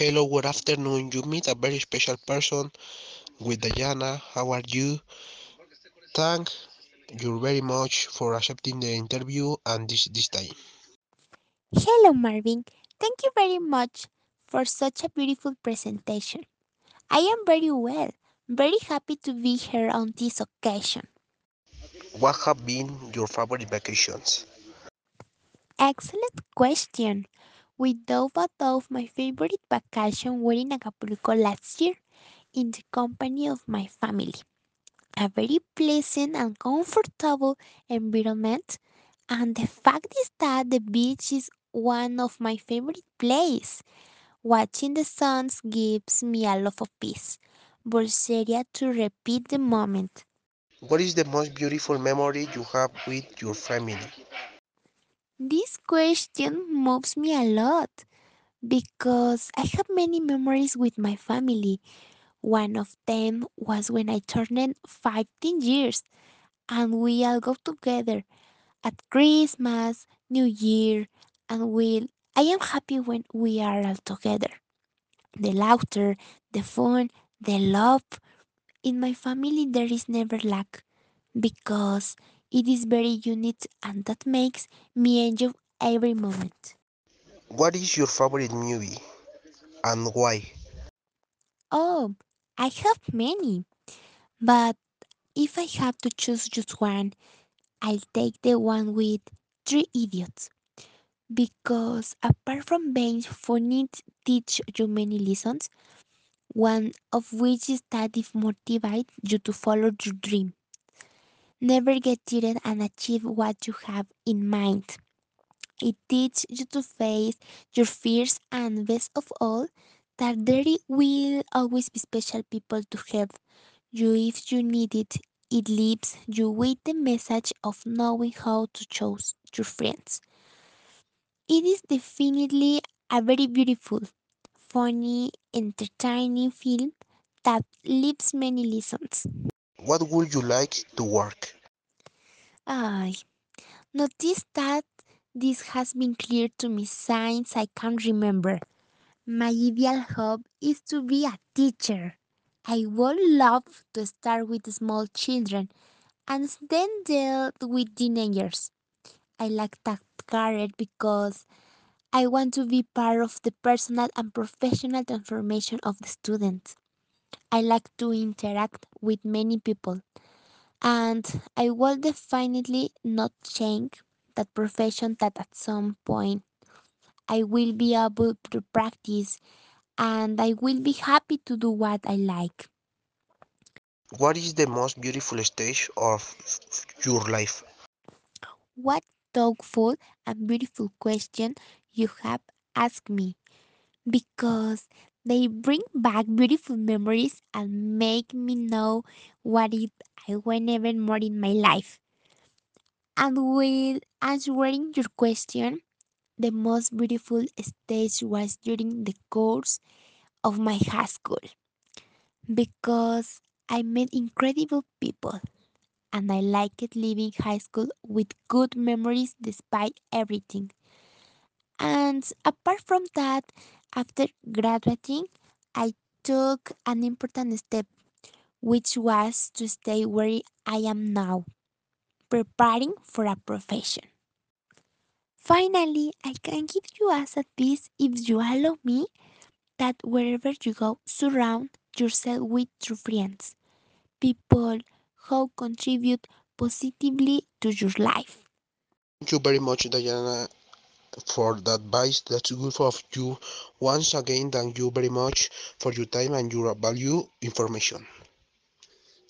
Hello, good afternoon. You meet a very special person with Diana. How are you? Thank you very much for accepting the interview and this this time. Hello, Marvin. Thank you very much for such a beautiful presentation. I am very well, very happy to be here on this occasion. What have been your favorite vacations? Excellent question. Without a doubt, my favorite vacation were in Acapulco last year in the company of my family. A very pleasant and comfortable environment, and the fact is that the beach is one of my favorite places. Watching the suns gives me a lot of peace. Bolseria to repeat the moment. What is the most beautiful memory you have with your family? This question moves me a lot because I have many memories with my family. One of them was when I turned 15 years and we all go together at Christmas, New Year, and we I am happy when we are all together. The laughter, the fun, the love. In my family there is never lack because it is very unique and that makes me enjoy every moment. What is your favorite movie and why? Oh, I have many, but if I have to choose just one, I'll take the one with Three Idiots because apart from being funny, it teach you many lessons. One of which is that it motivates you to follow your dream. Never get tired and achieve what you have in mind. It teaches you to face your fears and best of all, that there will always be special people to help you if you need it. It leaves you with the message of knowing how to choose your friends. It is definitely a very beautiful, funny, entertaining film that leaves many lessons. What would you like to work? I notice that this has been clear to me since I can remember. My ideal job is to be a teacher. I would love to start with small children and then deal with teenagers. I like that career because I want to be part of the personal and professional transformation of the students. I like to interact with many people and I will definitely not change that profession that at some point I will be able to practice and I will be happy to do what I like. What is the most beautiful stage of your life? What thoughtful and beautiful question you have asked me because they bring back beautiful memories and make me know what it I want even more in my life. And with answering your question, the most beautiful stage was during the course of my high school because I met incredible people and I liked leaving high school with good memories despite everything. And apart from that, after graduating, I took an important step, which was to stay where I am now, preparing for a profession. Finally, I can give you as advice if you allow me that wherever you go, surround yourself with true friends, people who contribute positively to your life. Thank you very much, Diana, for the advice. That's good of you. Once again, thank you very much for your time and your value information.